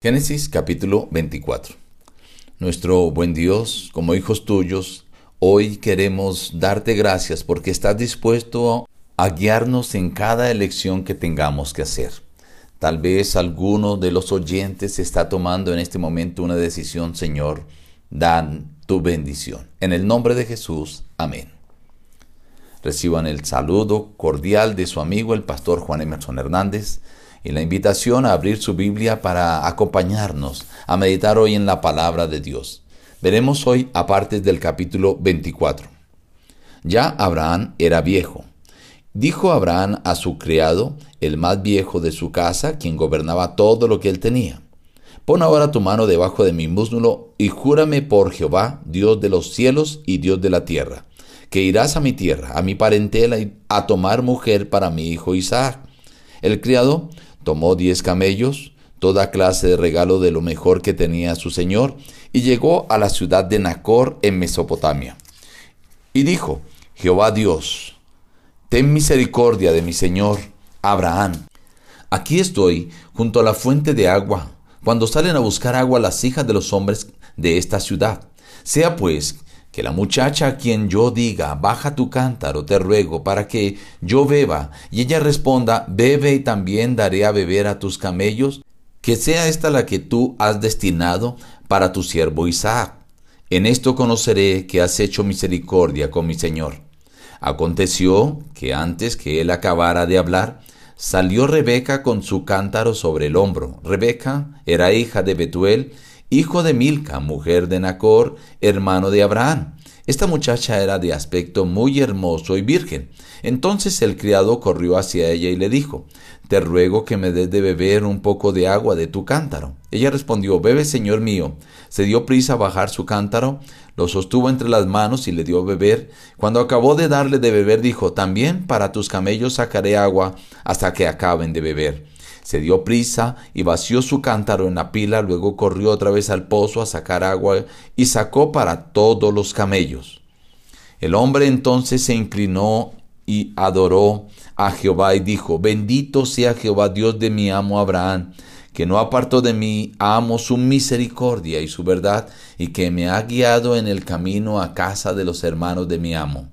Génesis capítulo 24. Nuestro buen Dios, como hijos tuyos, hoy queremos darte gracias porque estás dispuesto a guiarnos en cada elección que tengamos que hacer. Tal vez alguno de los oyentes está tomando en este momento una decisión, Señor, dan tu bendición. En el nombre de Jesús, amén. Reciban el saludo cordial de su amigo el pastor Juan Emerson Hernández y la invitación a abrir su Biblia para acompañarnos a meditar hoy en la palabra de Dios. Veremos hoy a del capítulo 24. Ya Abraham era viejo. Dijo Abraham a su criado, el más viejo de su casa, quien gobernaba todo lo que él tenía. Pon ahora tu mano debajo de mi muslo y júrame por Jehová, Dios de los cielos y Dios de la tierra, que irás a mi tierra, a mi parentela, a tomar mujer para mi hijo Isaac. El criado Tomó diez camellos, toda clase de regalo de lo mejor que tenía su señor, y llegó a la ciudad de Nacor en Mesopotamia. Y dijo, Jehová Dios, ten misericordia de mi señor Abraham. Aquí estoy junto a la fuente de agua, cuando salen a buscar agua las hijas de los hombres de esta ciudad. Sea pues que la muchacha a quien yo diga, baja tu cántaro, te ruego, para que yo beba, y ella responda, bebe y también daré a beber a tus camellos, que sea esta la que tú has destinado para tu siervo Isaac. En esto conoceré que has hecho misericordia con mi Señor. Aconteció que antes que él acabara de hablar, salió Rebeca con su cántaro sobre el hombro. Rebeca era hija de Betuel, hijo de Milca, mujer de Nacor, hermano de Abraham. Esta muchacha era de aspecto muy hermoso y virgen. Entonces el criado corrió hacia ella y le dijo, Te ruego que me des de beber un poco de agua de tu cántaro. Ella respondió, Bebe, señor mío. Se dio prisa a bajar su cántaro, lo sostuvo entre las manos y le dio a beber. Cuando acabó de darle de beber, dijo, También para tus camellos sacaré agua hasta que acaben de beber. Se dio prisa y vació su cántaro en la pila, luego corrió otra vez al pozo a sacar agua y sacó para todos los camellos. El hombre entonces se inclinó y adoró a Jehová y dijo, bendito sea Jehová Dios de mi amo Abraham, que no apartó de mí amo su misericordia y su verdad, y que me ha guiado en el camino a casa de los hermanos de mi amo.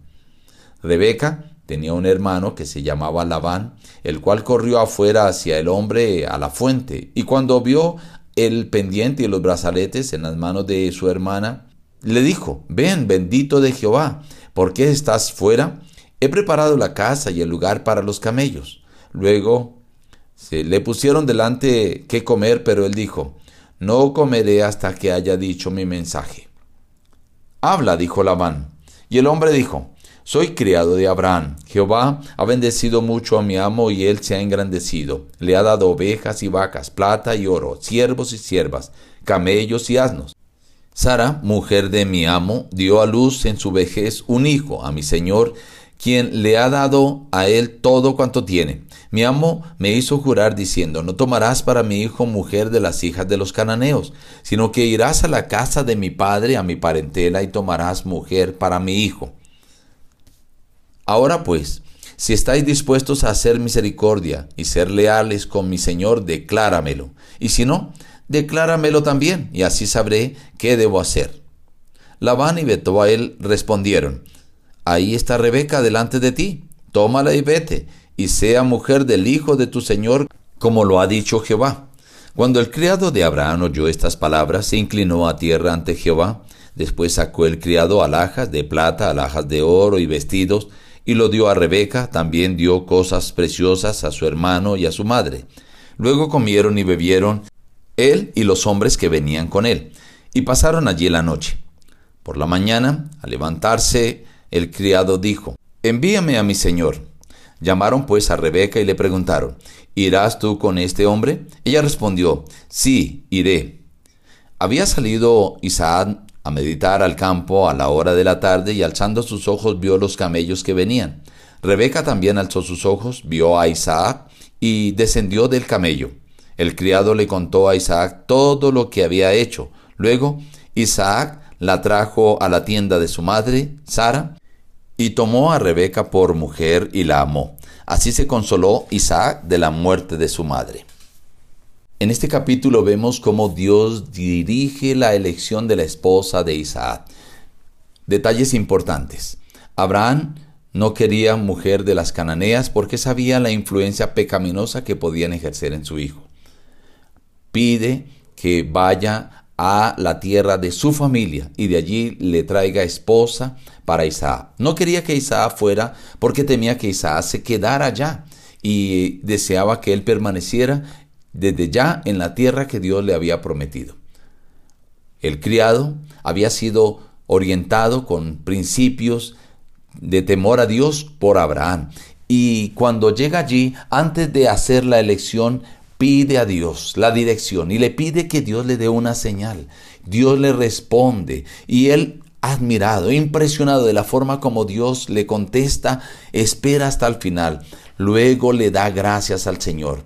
Rebeca tenía un hermano que se llamaba Labán, el cual corrió afuera hacia el hombre a la fuente, y cuando vio el pendiente y los brazaletes en las manos de su hermana, le dijo, ven, bendito de Jehová, ¿por qué estás fuera? He preparado la casa y el lugar para los camellos. Luego se le pusieron delante qué comer, pero él dijo, no comeré hasta que haya dicho mi mensaje. Habla, dijo Labán. Y el hombre dijo, soy criado de Abraham. Jehová ha bendecido mucho a mi amo y él se ha engrandecido. Le ha dado ovejas y vacas, plata y oro, siervos y siervas, camellos y asnos. Sara, mujer de mi amo, dio a luz en su vejez un hijo a mi señor, quien le ha dado a él todo cuanto tiene. Mi amo me hizo jurar diciendo, no tomarás para mi hijo mujer de las hijas de los cananeos, sino que irás a la casa de mi padre, a mi parentela, y tomarás mujer para mi hijo. Ahora pues, si estáis dispuestos a hacer misericordia y ser leales con mi Señor, decláramelo. Y si no, decláramelo también, y así sabré qué debo hacer. Labán y Betuel respondieron, Ahí está Rebeca delante de ti, tómala y vete, y sea mujer del hijo de tu Señor, como lo ha dicho Jehová. Cuando el criado de Abraham oyó estas palabras, se inclinó a tierra ante Jehová. Después sacó el criado alhajas de plata, alhajas de oro y vestidos, y lo dio a Rebeca, también dio cosas preciosas a su hermano y a su madre. Luego comieron y bebieron él y los hombres que venían con él, y pasaron allí la noche. Por la mañana, al levantarse, el criado dijo, Envíame a mi señor. Llamaron pues a Rebeca y le preguntaron, ¿Irás tú con este hombre? Ella respondió, Sí, iré. Había salido Isaac a meditar al campo a la hora de la tarde y alzando sus ojos vio los camellos que venían. Rebeca también alzó sus ojos, vio a Isaac y descendió del camello. El criado le contó a Isaac todo lo que había hecho. Luego Isaac la trajo a la tienda de su madre, Sara, y tomó a Rebeca por mujer y la amó. Así se consoló Isaac de la muerte de su madre. En este capítulo vemos cómo Dios dirige la elección de la esposa de Isaac. Detalles importantes. Abraham no quería mujer de las cananeas porque sabía la influencia pecaminosa que podían ejercer en su hijo. Pide que vaya a la tierra de su familia y de allí le traiga esposa para Isaac. No quería que Isaac fuera porque temía que Isaac se quedara allá y deseaba que él permaneciera desde ya en la tierra que Dios le había prometido. El criado había sido orientado con principios de temor a Dios por Abraham. Y cuando llega allí, antes de hacer la elección, pide a Dios la dirección y le pide que Dios le dé una señal. Dios le responde y él admirado, impresionado de la forma como Dios le contesta, espera hasta el final. Luego le da gracias al Señor.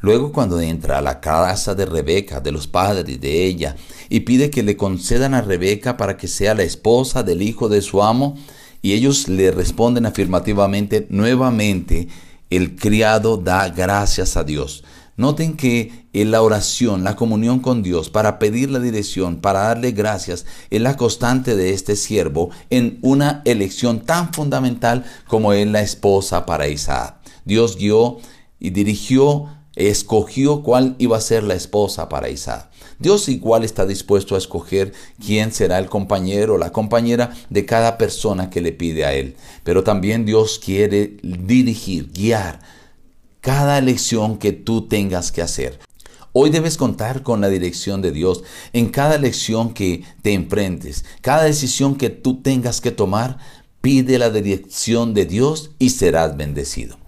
Luego cuando entra a la casa de Rebeca, de los padres de ella, y pide que le concedan a Rebeca para que sea la esposa del hijo de su amo, y ellos le responden afirmativamente, nuevamente el criado da gracias a Dios. Noten que en la oración, la comunión con Dios, para pedir la dirección, para darle gracias, es la constante de este siervo en una elección tan fundamental como es la esposa para Isaac. Dios guió y dirigió escogió cuál iba a ser la esposa para Isaac. Dios igual está dispuesto a escoger quién será el compañero o la compañera de cada persona que le pide a él. Pero también Dios quiere dirigir, guiar cada elección que tú tengas que hacer. Hoy debes contar con la dirección de Dios en cada elección que te enfrentes, cada decisión que tú tengas que tomar. Pide la dirección de Dios y serás bendecido.